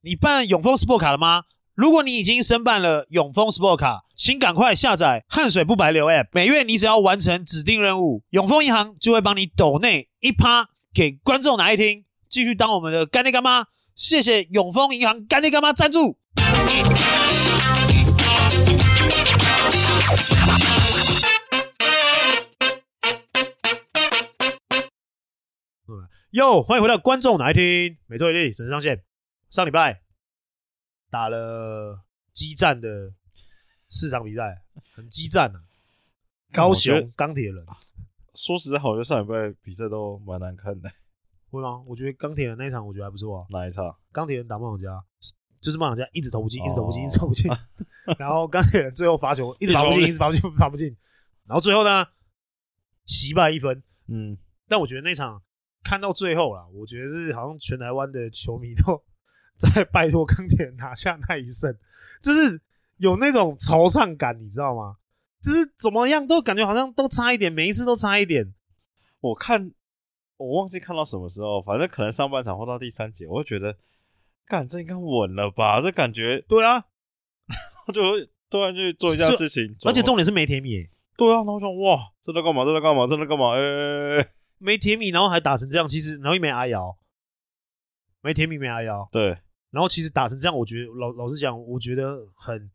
你办永丰 Sport 卡了吗？如果你已经申办了永丰 Sport 卡，请赶快下载汗水不白流 App。每月你只要完成指定任务，永丰银行就会帮你抖内一趴给观众哪一听，继续当我们的干爹干妈。谢谢永丰银行干爹干妈赞助。哟，欢迎回到观众哪一听，每周一例准时上线。上礼拜打了激战的四场比赛，很激战啊！高雄钢铁人，说实在话，我觉得上礼拜比赛都蛮难看的。会吗？我觉得钢铁人那一场我觉得还不错啊。哪一场？钢铁人打梦想家，就是梦想家一直投不进，一直投不进，一直投不进。然后钢铁人最后罚球一直罚不进，一直罚不进，罚不进。然后最后呢，惜败一分。嗯，但我觉得那场看到最后啦，我觉得是好像全台湾的球迷都在拜托钢铁人拿下那一胜，就是有那种惆怅感，你知道吗？就是怎么样都感觉好像都差一点，每一次都差一点。我看。我忘记看到什么时候，反正可能上半场或到第三节，我就觉得，干这应该稳了吧？这感觉对啊，我 就突然去做一件事情，而且重点是没甜米，对啊，然后我说哇，这在干嘛？这在干嘛？这在干嘛？哎、欸，没甜米，然后还打成这样，其实然后又没阿瑶，没甜米没阿瑶，对，然后其实打成这样，我觉得老老实讲，我觉得很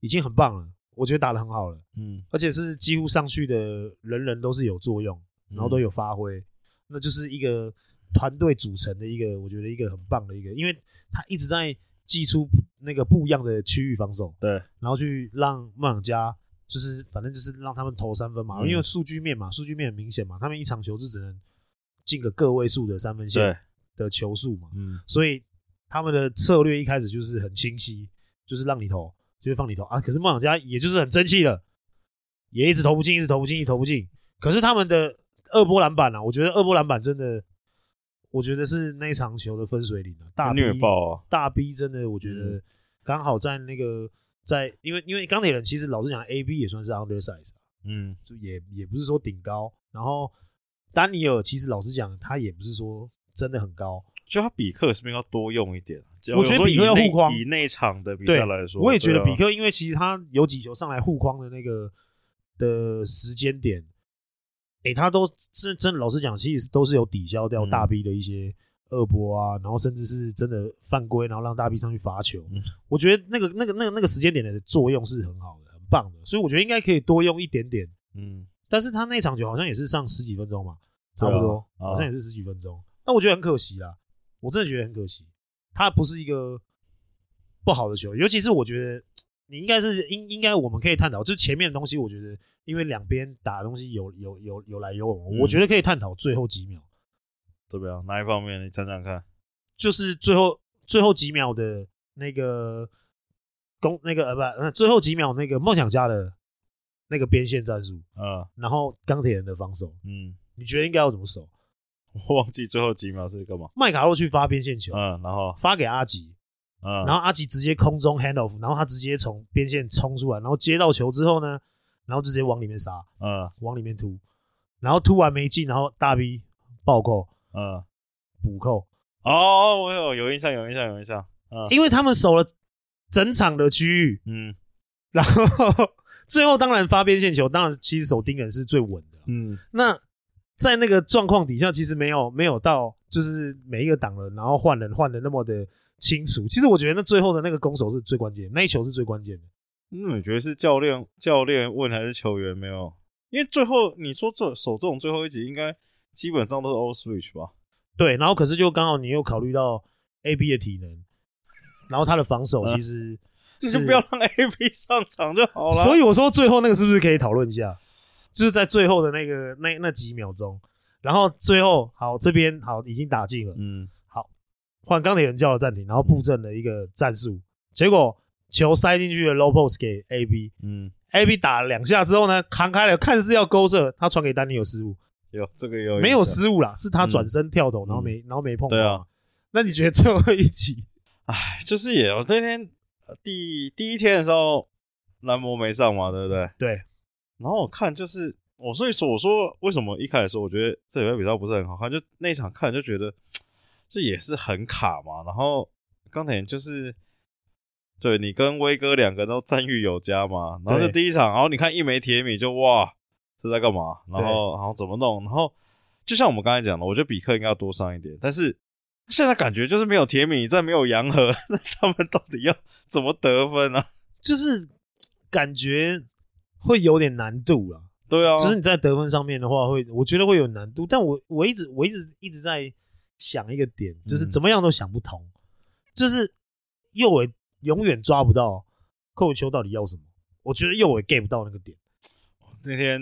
已经很棒了，我觉得打的很好了，嗯，而且是几乎上去的人人都是有作用，然后都有发挥。嗯那就是一个团队组成的一个，我觉得一个很棒的一个，因为他一直在祭出那个不一样的区域防守，对，然后去让梦想家就是反正就是让他们投三分嘛，嗯、因为数据面嘛，数据面很明显嘛，他们一场球是只能进个个位数的三分线的球数嘛，嗯，所以他们的策略一开始就是很清晰，就是让你投，就是放你投啊，可是梦想家也就是很争气了，也一直投不进，一直投不进，一直投不进，可是他们的。二波篮板啊，我觉得二波篮板真的，我觉得是那场球的分水岭啊。大 B, 虐爆啊！大 B 真的，我觉得刚好在那个在，因为因为钢铁人其实老实讲，AB 也算是 undersize 啊，嗯，就也也不是说顶高。然后丹尼尔其实老实讲，他也不是说真的很高，就他比克是不是要多用一点？我觉得比克要护框，以那场的比赛来说，我也觉得比克，因为其实他有几球上来护框的那个的时间点。诶、欸，他都是真的，老实讲，其实都是有抵消掉大 B 的一些恶波啊，嗯、然后甚至是真的犯规，然后让大 B 上去罚球。嗯、我觉得那个、那个、那个、那个时间点的作用是很好的，很棒的，所以我觉得应该可以多用一点点。嗯，但是他那场球好像也是上十几分钟嘛，差不多，啊、好像也是十几分钟。那、啊、我觉得很可惜啦，我真的觉得很可惜。他不是一个不好的球，尤其是我觉得。你应该是应应该我们可以探讨，就前面的东西，我觉得因为两边打的东西有有有有来有往，嗯、我觉得可以探讨最后几秒，怎么样？哪一方面？你讲讲看。就是最后最后几秒的那个攻那个呃不，最后几秒那个梦想家的那个边线战术，嗯，然后钢铁人的防守，嗯，你觉得应该要怎么守？我忘记最后几秒是干嘛？麦卡洛去发边线球，嗯，然后。发给阿吉。嗯，然后阿吉直接空中 hand off，然后他直接从边线冲出来，然后接到球之后呢，然后直接往里面杀，嗯，往里面突，然后突完没进，然后大 B 暴扣，嗯，补扣，哦，我有有印象，有印象，有印象，嗯，因为他们守了整场的区域，嗯，然后 最后当然发边线球，当然其实守盯人是最稳的，嗯，那在那个状况底下，其实没有没有到就是每一个挡了，然后换人换的那么的。清楚，其实我觉得那最后的那个攻守是最关键，那一球是最关键的。嗯，你觉得是教练教练问还是球员没有？因为最后你说这守这种最后一集，应该基本上都是 all switch 吧？对，然后可是就刚好你又考虑到 AB 的体能，然后他的防守其实 你就不要让 AB 上场就好了。所以我说最后那个是不是可以讨论一下？就是在最后的那个那那几秒钟，然后最后好这边好已经打进了，嗯。好换钢铁人叫了暂停，然后布阵了一个战术，结果球塞进去的 low post 给 AB，嗯，AB 打了两下之后呢，扛开了，看似要勾射，他传给丹尼有失误，有这个有没有失误啦？是他转身跳投，嗯、然后没然后没碰到。对啊，那你觉得最后一集？哎，就是也，我那天第第一天的时候，蓝魔没上嘛，对不对？对。然后我看就是我所以说我说为什么一开始说我觉得这礼拜比赛不是很好看，就那一场看就觉得。这也是很卡嘛，然后钢铁就是，对你跟威哥两个都赞誉有加嘛，然后就第一场，然后你看一枚铁米就哇，这在干嘛？然后然后怎么弄？然后就像我们刚才讲的，我觉得比克应该要多上一点，但是现在感觉就是没有铁米，再没有洋河，那 他们到底要怎么得分呢、啊？就是感觉会有点难度了。对啊，就是你在得分上面的话，会我觉得会有难度。但我我一直我一直一直在想一个点，就是怎么样都想不通，嗯、就是右尾永远抓不到寇秋到底要什么。我觉得右尾 get 不到那个点。那天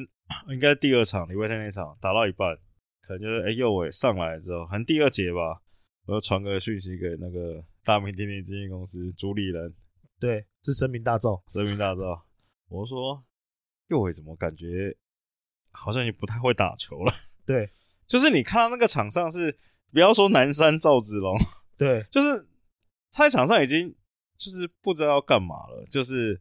应该第二场礼拜天那场打到一半，可能就是哎右尾上来之后，可能第二节吧，我就传个讯息给那个大名鼎鼎经纪公司主理人，对，是声名大噪，声名大噪。我说右尾怎么感觉？好像也不太会打球了。对，就是你看到那个场上是，不要说南山赵子龙，对，就是他在场上已经就是不知道要干嘛了，就是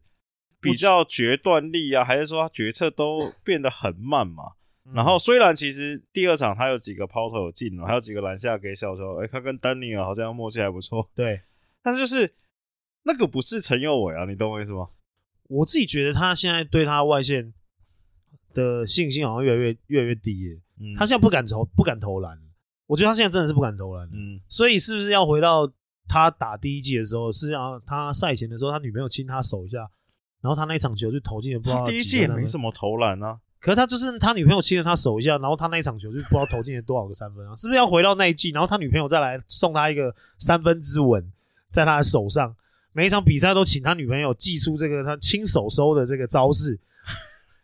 比较决断力啊，还是说他决策都 变得很慢嘛。然后虽然其实第二场他有几个抛投有进了，还有几个篮下给小球，哎，他跟丹尼尔好像默契还不错。对，但是就是那个不是陈佑伟啊，你懂我意思吗？我自己觉得他现在对他外线。的信心好像越来越越来越低耶，嗯，他现在不敢投不敢投篮，我觉得他现在真的是不敢投篮，嗯，所以是不是要回到他打第一季的时候，是要他赛前的时候，他女朋友亲他手一下，然后他那一场球就投进了，不知道第一季也没什么投篮啊，可是他就是他女朋友亲了他手一下，然后他那一场球就不知道投进了多少个三分啊，是不是要回到那一季，然后他女朋友再来送他一个三分之吻，在他的手上，每一场比赛都请他女朋友祭出这个他亲手收的这个招式。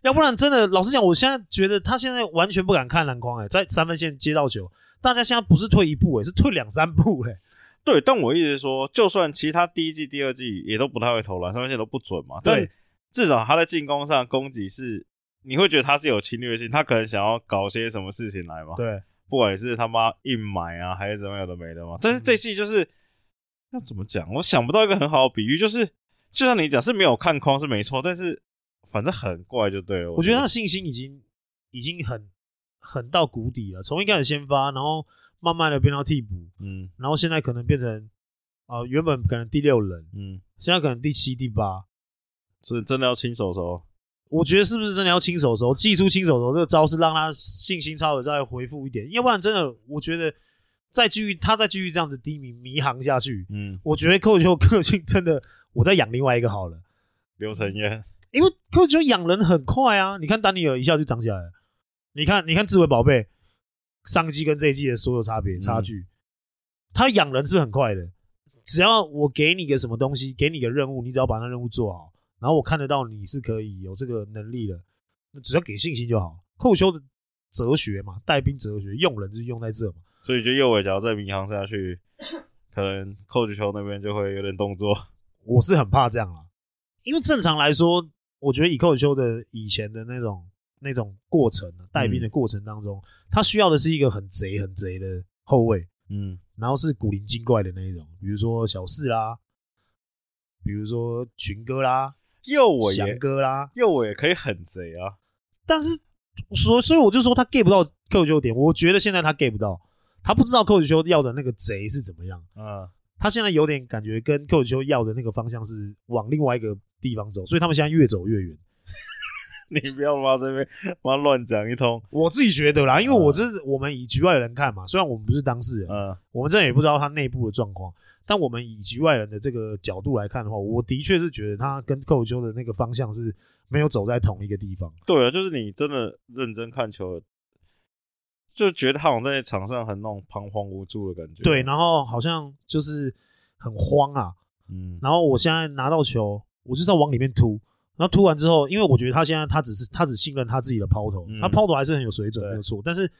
要不然真的，老实讲，我现在觉得他现在完全不敢看篮筐哎，在三分线接到球，大家现在不是退一步哎，是退两三步哎。对，但我一直说，就算其他第一季、第二季也都不太会投篮，三分线都不准嘛。对，至少他在进攻上攻击是，你会觉得他是有侵略性，他可能想要搞些什么事情来嘛。对，不管是他妈硬买啊，还是怎么样的没的嘛。但是这季就是，那、嗯、怎么讲？我想不到一个很好的比喻，就是就像你讲是没有看框是没错，但是。反正很怪就对了，我觉得他信心已经已经很很到谷底了。从一开始先发，然后慢慢的变到替补，嗯，然后现在可能变成啊、呃，原本可能第六人，嗯，现在可能第七、第八，所以真的要亲手手。我觉得是不是真的要亲手手？祭出亲手手这个招式，让他信心稍微再恢复一点。要不然真的，我觉得再继续他再继续这样子低迷迷航下去，嗯，我觉得寇秋个性真的，我再养另外一个好了，刘承谚。因为寇秋养人很快啊！你看丹尼尔一下就长起来了。你看，你看智慧宝贝上季跟这一季的所有差别差距，他养人是很快的。只要我给你个什么东西，给你个任务，你只要把那任务做好，然后我看得到你是可以有这个能力的，那只要给信心就好。寇秋的哲学嘛，带兵哲学，用人就是用在这嘛。所以就右尾，只要再迷航下去，可能寇秋那边就会有点动作。我是很怕这样啊，因为正常来说。我觉得以寇秋的以前的那种那种过程带兵的过程当中，他需要的是一个很贼很贼的后卫，嗯，然后是古灵精怪的那一种，比如说小四啦，比如说群哥啦，右尾翔哥啦，右尾也可以很贼啊。但是所所以我就说他 get 不到寇秋点，我觉得现在他 get 不到，他不知道寇子秋要的那个贼是怎么样，嗯，他现在有点感觉跟寇子秋要的那个方向是往另外一个。地方走，所以他们现在越走越远。你不要往这边妈乱讲一通。我自己觉得啦，因为我这是我们以局外人看嘛，虽然我们不是当事人，嗯，我们这也不知道他内部的状况，但我们以局外人的这个角度来看的话，我的确是觉得他跟寇秋的那个方向是没有走在同一个地方。对啊，就是你真的认真看球，就觉得他好像在场上很那种彷徨无助的感觉。对，然后好像就是很慌啊，嗯，然后我现在拿到球。我就是要往里面突，然后突完之后，因为我觉得他现在他只是他只信任他自己的抛投，嗯、他抛投还是很有水准，没有错。但是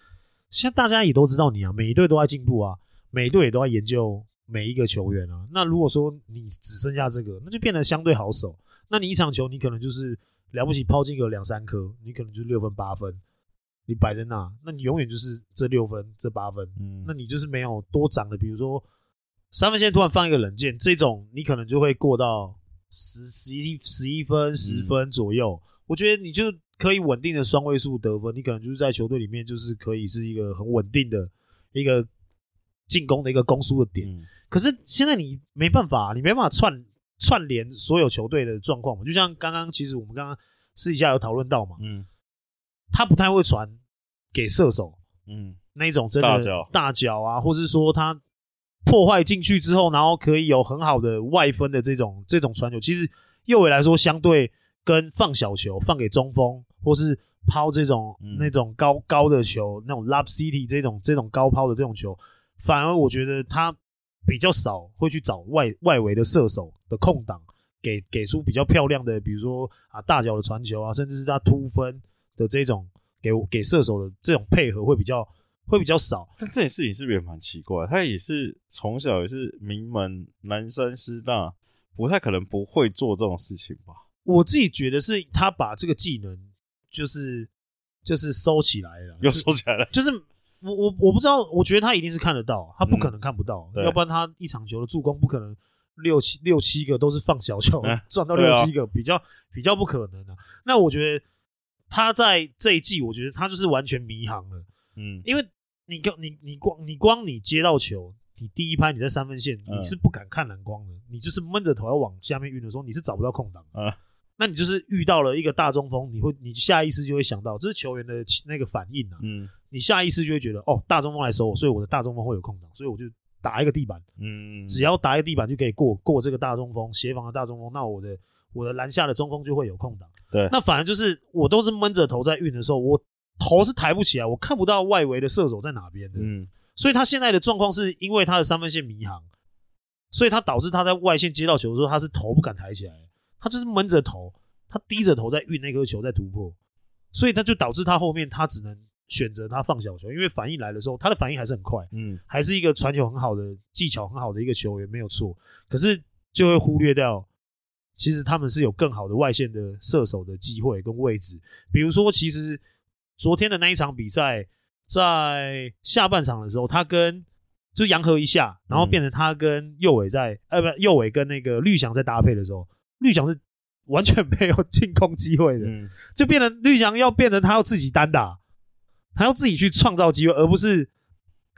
现在大家也都知道你啊，每一队都在进步啊，每一队也都在研究每一个球员啊。那如果说你只剩下这个，那就变得相对好守。那你一场球你可能就是了不起抛进个两三颗，你可能就是六分八分，你摆在那，那你永远就是这六分这八分，嗯，那你就是没有多涨的。比如说三分线突然放一个冷箭，这种你可能就会过到。十十一十一分十分左右，嗯，我觉得你就可以稳定的双位数得分，你可能就是在球队里面就是可以是一个很稳定的一个进攻的一个攻输的点。嗯、可是现在你没办法，你没办法串串联所有球队的状况嘛。就像刚刚，其实我们刚刚私底下有讨论到嘛，嗯，他不太会传给射手，嗯，那一种真的大脚。大脚啊，或是说他破坏进去之后，然后可以有很好的外分的这种这种传球，其实右尾来说，相对跟放小球放给中锋，或是抛这种、嗯、那种高高的球，那种 love city 这种这种高抛的这种球，反而我觉得他比较少会去找外外围的射手的空档，给给出比较漂亮的，比如说啊大脚的传球啊，甚至是他突分的这种给给射手的这种配合会比较会比较少。但这件事情是不是也蛮奇怪？他也是从小也是名门南山师大，不太可能不会做这种事情吧？我自己觉得是他把这个技能。就是就是收起来了，又收起来了。就是我我我不知道，我觉得他一定是看得到，他不可能看不到，嗯、要不然他一场球的助攻不可能六七六七个都是放小球赚、嗯、到六七个，比较比较不可能的、啊。那我觉得他在这一季，我觉得他就是完全迷航了。嗯，因为你你你光你光你接到球，你第一拍你在三分线，你是不敢看蓝光的，你就是闷着头要往下面运的时候，你是找不到空档。嗯那你就是遇到了一个大中锋，你会，你下意识就会想到，这是球员的那个反应啊。嗯，你下意识就会觉得，哦，大中锋来守我，所以我的大中锋会有空档，所以我就打一个地板。嗯，只要打一个地板就可以过过这个大中锋，协防的大中锋，那我的我的篮下的中锋就会有空档。对，那反而就是我都是闷着头在运的时候，我头是抬不起来，我看不到外围的射手在哪边的。嗯，所以他现在的状况是因为他的三分线迷航，所以他导致他在外线接到球的时候，他是头不敢抬起来，他就是闷着头。他低着头在运那颗球，在突破，所以他就导致他后面他只能选择他放小球，因为反应来的时候，他的反应还是很快，嗯，还是一个传球很好的技巧很好的一个球员没有错，可是就会忽略掉，其实他们是有更好的外线的射手的机会跟位置，比如说，其实昨天的那一场比赛，在下半场的时候，他跟就杨和一下，然后变成他跟右伟在，呃，不，右伟跟那个绿翔在搭配的时候，绿翔是。完全没有进攻机会的，嗯，就变成绿翔要变成他要自己单打，他要自己去创造机会，而不是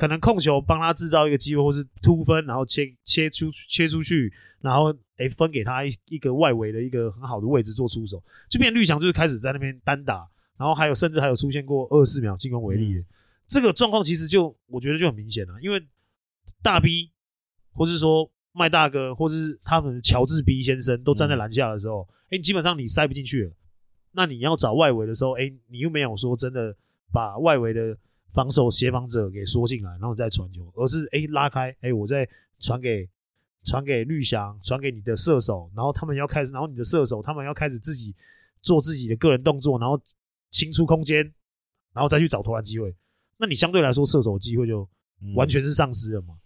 可能控球帮他制造一个机会，或是突分，然后切切出切出去，然后诶分给他一一个外围的一个很好的位置做出手，就变绿翔就是开始在那边单打，然后还有甚至还有出现过二十四秒进攻违例的，这个状况其实就我觉得就很明显了，因为大 B 或是说。麦大哥，或是他们乔治 B 先生都站在篮下的时候，哎、基本上你塞不进去了。那你要找外围的时候，哎，你又没有说真的把外围的防守协防者给缩进来，然后再传球，而是哎拉开，哎，我再传给传给绿翔，传给你的射手，然后他们要开始，然后你的射手他们要开始自己做自己的个人动作，然后清出空间，然后再去找投篮机会。那你相对来说射手机会就完全是丧失了嘛？嗯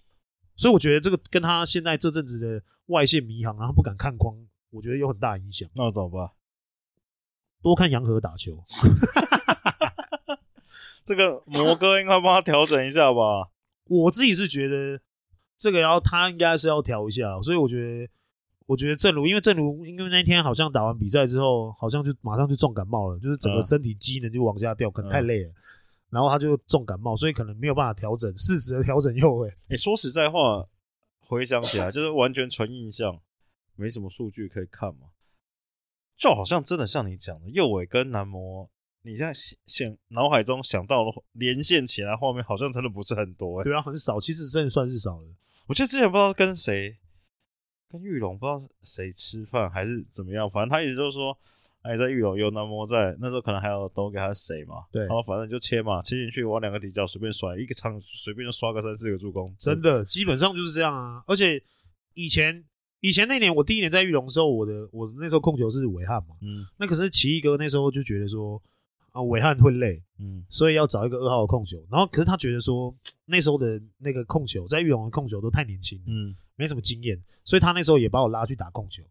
所以我觉得这个跟他现在这阵子的外线迷航，然后不敢看框，我觉得有很大影响。那走吧？多看洋河打球。这个魔哥应该帮他调整一下吧。我自己是觉得这个要他应该是要调一下，所以我觉得，我觉得正如因为正如因为那天好像打完比赛之后，好像就马上就重感冒了，就是整个身体机能就往下掉，可能太累了。然后他就重感冒，所以可能没有办法调整，适时的调整右尾。哎，说实在话，回想起来就是完全纯印象，没什么数据可以看嘛。就好像真的像你讲的，右尾跟男模，你现在想想脑海中想到的连线起来画面，好像真的不是很多。对啊，很少，其实真的算是少的。我记得之前不知道跟谁，跟玉龙不知道谁吃饭还是怎么样，反正他一直就是说。哎，在玉龙有男模在，那时候可能还有都给他谁嘛？对，然后反正就切嘛，切进去往两个底角随便甩，一个场随便就刷个三四个助攻，真的基本上就是这样啊。而且以前以前那年我第一年在玉龙的时候，我的我那时候控球是韦汉嘛，嗯，那可是奇异哥那时候就觉得说啊韦汉会累，嗯，所以要找一个二号的控球。然后可是他觉得说那时候的那个控球在玉龙的控球都太年轻，嗯，没什么经验，所以他那时候也把我拉去打控球。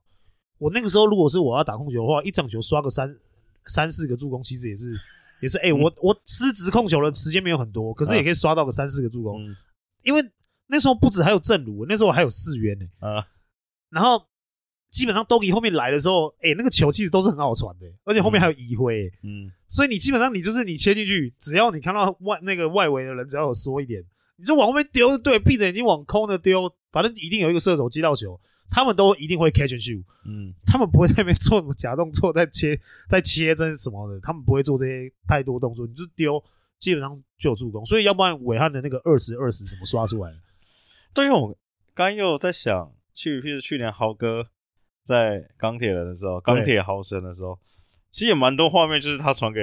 我那个时候如果是我要打控球的话，一场球刷个三。三四个助攻其实也是也是哎、欸，我我失职控球的时间没有很多，可是也可以刷到个三四个助攻，嗯、因为那时候不止还有正如，那时候还有四元呢，啊，然后基本上都 o 后面来的时候，哎、欸，那个球其实都是很好传的，而且后面还有移挥，嗯，所以你基本上你就是你切进去，只要你看到外那个外围的人只要有缩一点，你就往后面丢，对，闭着眼睛往空的丢，反正一定有一个射手接到球，他们都一定会 catch and shoot。嗯，他们不会在那边做什么假动作，在切、在切针什么的，他们不会做这些太多动作，你就丢，基本上就有助攻。所以要不然韦翰的那个二十二十怎么刷出来？对，我刚又在想，去，譬如去年豪哥在钢铁人的时候，钢铁豪神的时候，其实也蛮多画面，就是他传给。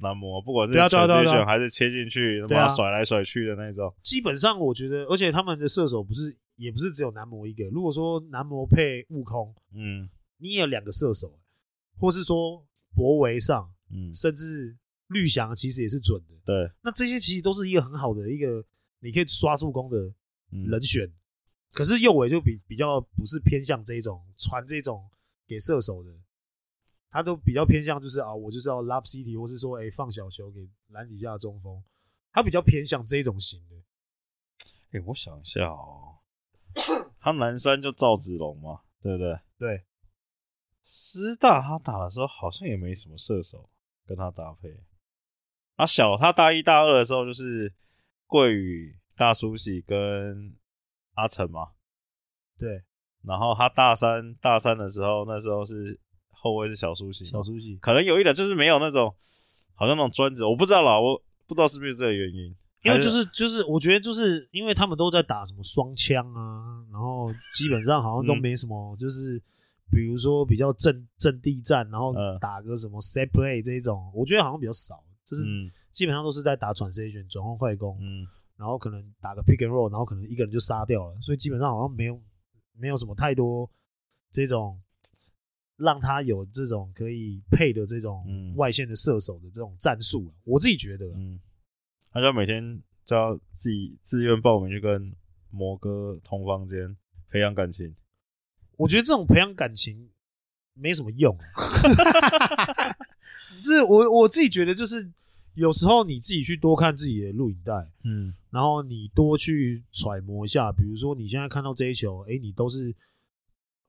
男模，不管是选择选还是切进去，把他甩来甩去的那种。基本上我觉得，而且他们的射手不是，也不是只有男模一个。如果说男模配悟空，嗯，你也有两个射手，或是说博维上，嗯，甚至绿翔其实也是准的。对，那这些其实都是一个很好的一个你可以刷助攻的人选。嗯、可是右尾就比比较不是偏向这一种传这种给射手的。他都比较偏向就是啊，我就是要 lob city，或是说哎、欸、放小球给篮底下的中锋，他比较偏向这种型的。哎、欸，我想一下哦，他南山就赵子龙嘛，对不对？对。师大他打的时候好像也没什么射手跟他搭配。啊，小他大一大二的时候就是桂宇、大叔喜跟阿成嘛。对。然后他大三大三的时候，那时候是。后卫是小苏西，小苏西可能有一点就是没有那种，好像那种专职，我不知道啦，我不知道是不是这个原因。因为就是就是，我觉得就是因为他们都在打什么双枪啊，然后基本上好像都没什么，就是比如说比较阵阵地战，然后打个什么 set play 这一种，我觉得好像比较少，就是基本上都是在打 transition 转换快攻，嗯，然后可能打个 pick and roll，然后可能一个人就杀掉了，所以基本上好像没有没有什么太多这种。让他有这种可以配的这种外线的射手的这种战术，我自己觉得，嗯，他就每天就要自己自愿报名去跟摩哥同房间培养感情。我觉得这种培养感情没什么用，就是我我自己觉得，就是有时候你自己去多看自己的录影带，嗯，然后你多去揣摩一下，比如说你现在看到这一球，哎，你都是。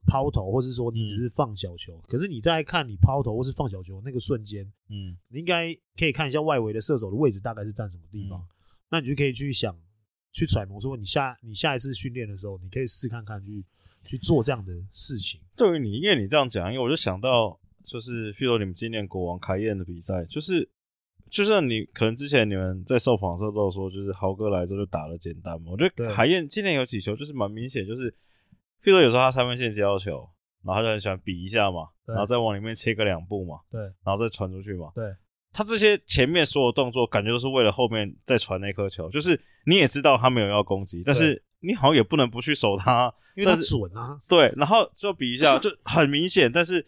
抛投，或是说你只是放小球，嗯、可是你在看你抛投或是放小球那个瞬间，嗯，你应该可以看一下外围的射手的位置大概是站什么地方，嗯、那你就可以去想，去揣摩说你下你下一次训练的时候，你可以试看看去去做这样的事情。对于你，因为你这样讲，因为我就想到，就是譬如说你们今年国王开宴的比赛，就是就像你可能之前你们在受访的时候都有说，就是豪哥来之后就打的简单嘛。我觉得海燕今年有几球就是蛮明显，就是。譬如说有时候他三分线接到球，然后他就很喜欢比一下嘛，然后再往里面切个两步嘛，对，然后再传出去嘛，对。他这些前面所有动作，感觉都是为了后面再传那颗球，就是你也知道他没有要攻击，但是你好像也不能不去守他，因为他准啊。对，然后就比一下，就很明显，但是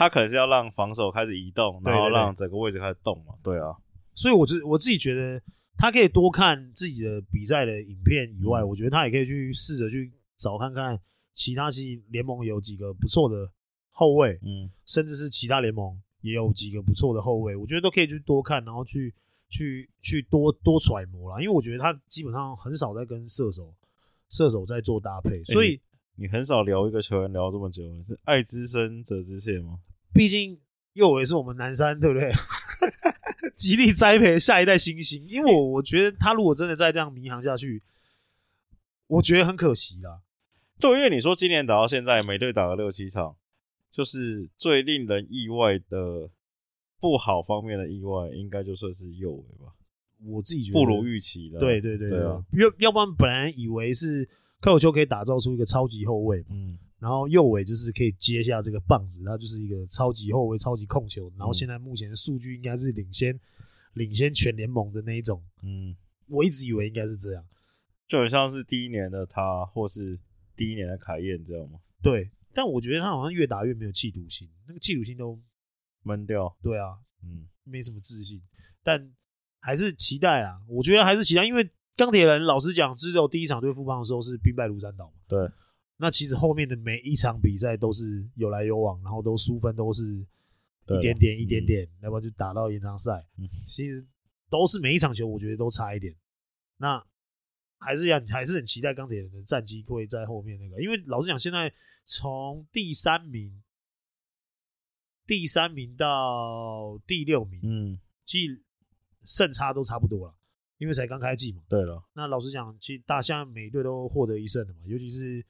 他可能是要让防守开始移动，然后让整个位置开始动嘛，对啊。所以我自我自己觉得，他可以多看自己的比赛的影片以外，嗯、我觉得他也可以去试着去找看看。其他系联盟有几个不错的后卫，嗯，甚至是其他联盟也有几个不错的后卫，我觉得都可以去多看，然后去去去多多揣摩啦。因为我觉得他基本上很少在跟射手射手在做搭配，所以、欸、你，你很少聊一个球员聊这么久，你是爱之深责之切吗？毕竟右维是我们南山，对不对？极力栽培下一代新星，因为我我觉得他如果真的再这样迷航下去，我觉得很可惜啦。对，因为你说今年打到现在，每队打了六七场，就是最令人意外的不好方面的意外，应该就算是右尾吧。我自己觉得不如预期的。对对对对啊！要要不然本来以为是柯有秋可以打造出一个超级后卫，嗯，然后右尾就是可以接下这个棒子，他就是一个超级后卫、超级控球，然后现在目前的数据应该是领先领先全联盟的那一种。嗯，我一直以为应该是这样，就很像是第一年的他，或是。第一年的凯燕，知道吗？对，但我觉得他好像越打越没有企图心，那个企图心都闷掉。对啊，嗯，没什么自信，但还是期待啊。我觉得还是期待，因为钢铁人老实讲，只有第一场对富邦的时候是兵败如山倒嘛。对，那其实后面的每一场比赛都是有来有往，然后都输分都是一点点一点点，嗯、要不然就打到延长赛。嗯、其实都是每一场球，我觉得都差一点。那。还是要还是很期待钢铁人的战绩会在后面那个，因为老实讲，现在从第三名、第三名到第六名，嗯，其实胜差都差不多了。因为才刚开季嘛。对了，那老实讲，其实大象每队都获得一胜的嘛，尤其是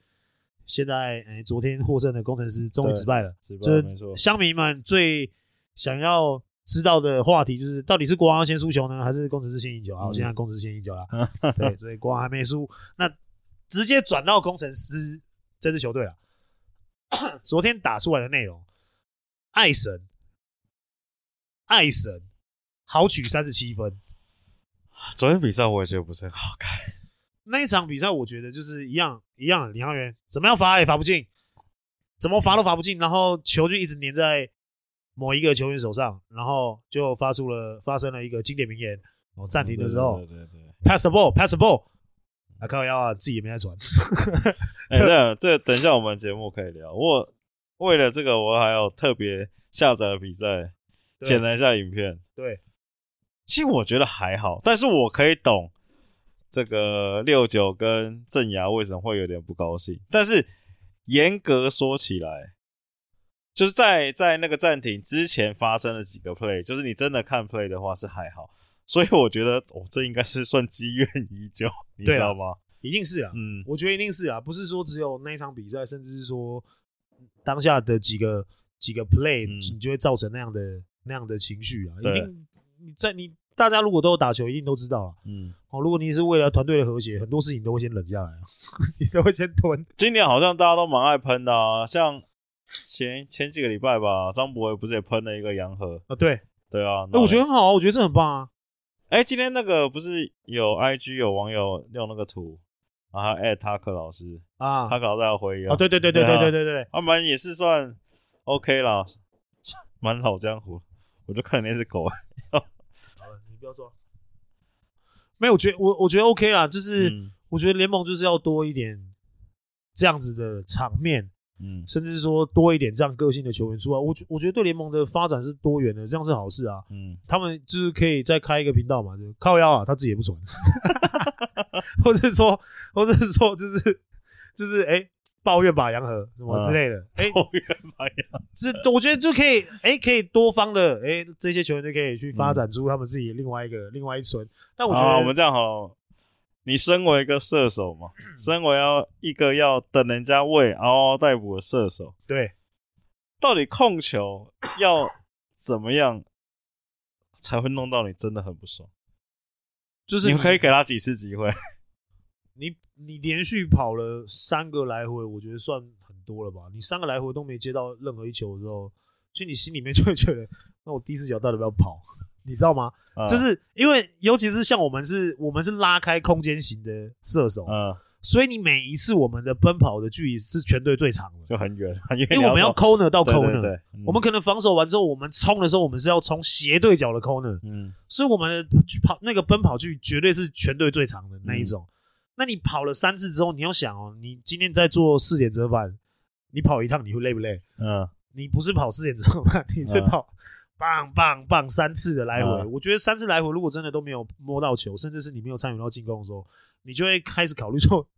现在，哎、欸，昨天获胜的工程师终于止败了，就是。乡民们最想要知道的话题就是，到底是国王先输球呢，还是工程师先赢球？好，现在工程师先赢球了，对，所以国王还没输，那直接转到工程师这支球队了。昨天打出来的内容，爱神，爱神。豪取三十七分。昨天比赛我也觉得不是很好看。那一场比赛我觉得就是一样一样，领航员怎么样罚也罚不进，怎么罚都罚不进，然后球就一直粘在某一个球员手上，然后就发出了发生了一个经典名言：哦，暂停的时候，对对对对，pass the ball，pass the ball。啊，靠腰啊，自己也没在传。哎、欸，这样这个、等一下我们节目可以聊。我为了这个，我还有特别下载了比赛，剪了一下影片。对。其实我觉得还好，但是我可以懂这个六九跟郑雅为什么会有点不高兴。但是严格说起来，就是在在那个暂停之前发生了几个 play，就是你真的看 play 的话是还好。所以我觉得，哦，这应该是算积怨已久，你知道吗？一定是啊，嗯，我觉得一定是啊，不是说只有那一场比赛，甚至是说当下的几个几个 play，嗯，你就会造成那样的那样的情绪啊，一定你在你。大家如果都有打球，一定都知道了。嗯，好，如果你是为了团队的和谐，很多事情都会先冷下来，你都会先吞。今年好像大家都蛮爱喷的啊，像前前几个礼拜吧，张博伟不是也喷了一个洋河啊？对，对啊，那我觉得很好啊，我觉得这很棒啊。哎、欸，今天那个不是有 IG 有网友用那个图，然后艾特塔克老师啊，塔克老师要回应啊。对对对对对对对对，他们也是算 OK 啦，蛮老江湖。我就看那只狗。不要说，没有，我觉得我我觉得 OK 啦，就是、嗯、我觉得联盟就是要多一点这样子的场面，嗯，甚至是说多一点这样个性的球员出来，我觉我觉得对联盟的发展是多元的，这样是好事啊，嗯，他们就是可以再开一个频道嘛，就靠腰啊，他自己也不传，或者说，或者说，就是就是哎。欸抱怨吧，洋河什么之类的，哎、嗯，抱怨吧，杨，是我觉得就可以，哎、欸，可以多方的，哎、欸，这些球员就可以去发展出他们自己另外一个、嗯、另外一村。但我觉得，我们这样好了，你身为一个射手嘛，身为要一个要等人家喂嗷嗷待哺的射手，对，到底控球要怎么样才会弄到你真的很不爽？就是你们可以给他几次机会。你你连续跑了三个来回，我觉得算很多了吧？你三个来回都没接到任何一球的时候，其实你心里面就会觉得，那我第四脚到底要不要跑？你知道吗？嗯、就是因为尤其是像我们是，我们是拉开空间型的射手，嗯，所以你每一次我们的奔跑的距离是全队最长的，就很远很远，因为我们要 corner 到 corner，我们可能防守完之后，我们冲的时候，我们是要冲斜对角的 corner，嗯，所以我们的跑那个奔跑距离绝对是全队最长的那一种。嗯那你跑了三次之后，你要想哦，你今天在做四点折返，你跑一趟你会累不累？嗯，你不是跑四点折返，你是跑棒棒棒三次的来回。嗯。我觉得三次来回，如果真的都没有摸到球，甚至是你没有参与到进攻的时候，你就会开始考虑说，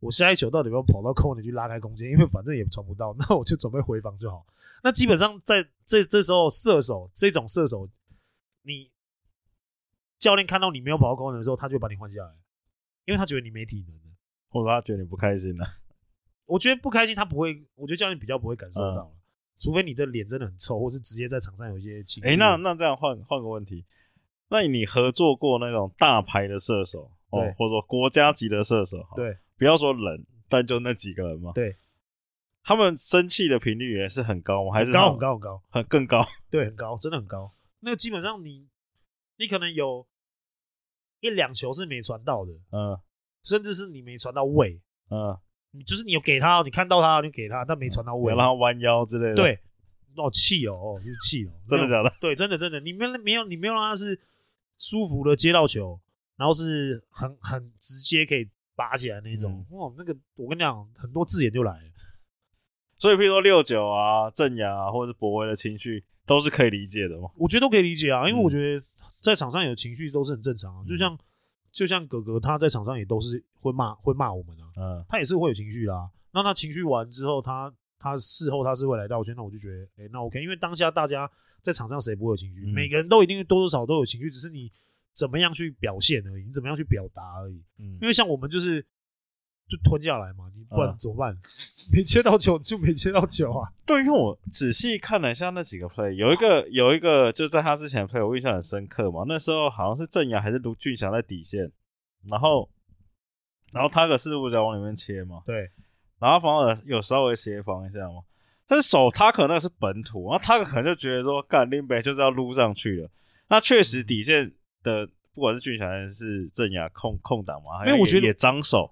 我下一球到底要跑到空里去拉开空间？因为反正也传不到，那我就准备回防就好。那基本上在这这时候，射手这种射手，你教练看到你没有跑到空的时候，他就把你换下来。因为他觉得你没体能，或者他觉得你不开心了。我觉得不开心，他不会。我觉得教练比较不会感受到，嗯、除非你的脸真的很臭，或是直接在场上有一些情绪。哎、欸，那那这样换换个问题，那你合作过那种大牌的射手，哦，或者说国家级的射手，对，不要说人，但就那几个人嘛，对，他们生气的频率也是很高吗？还是高很高很高，很更高？对，很高，真的很高。那个基本上你你可能有。一两球是没传到的，嗯，甚至是你没传到位，嗯，你就是你有给他，你看到他你给他，但没传到位，让他弯腰之类的，对，哦气哦，哦就是气哦，真的假的？对，真的真的，你没没有你没有让他是舒服的接到球，然后是很很直接可以拔起来那种，哇、嗯，那个我跟你讲，很多字眼就来了。所以，譬如说六九啊、郑雅啊，或者是博威的情绪，都是可以理解的嘛？我觉得都可以理解啊，因为我觉得。在场上有情绪都是很正常啊，就像就像哥哥他在场上也都是会骂会骂我们啊，嗯，他也是会有情绪啦。那他情绪完之后，他他事后他是会来道歉，那我就觉得，哎、欸，那 OK，因为当下大家在场上谁不会有情绪？每个人都一定多多少少都有情绪，只是你怎么样去表现而已，你怎么样去表达而已。嗯，因为像我们就是就吞下来嘛，你不然怎么办？嗯、没接到球就没接到球啊。对，因为我仔细看了一下那几个 play，有一个有一个就在他之前的 play，我印象很深刻嘛。那时候好像是郑雅还是卢俊祥在底线，然后然后他的四五脚往里面切嘛，对，然后反而有稍微协防一下嘛。但是手他可能那是本土，然后他可能就觉得说，干林北就是要撸上去了。那确实底线的不管是俊祥还是郑雅控控挡嘛，因为我觉得也脏手。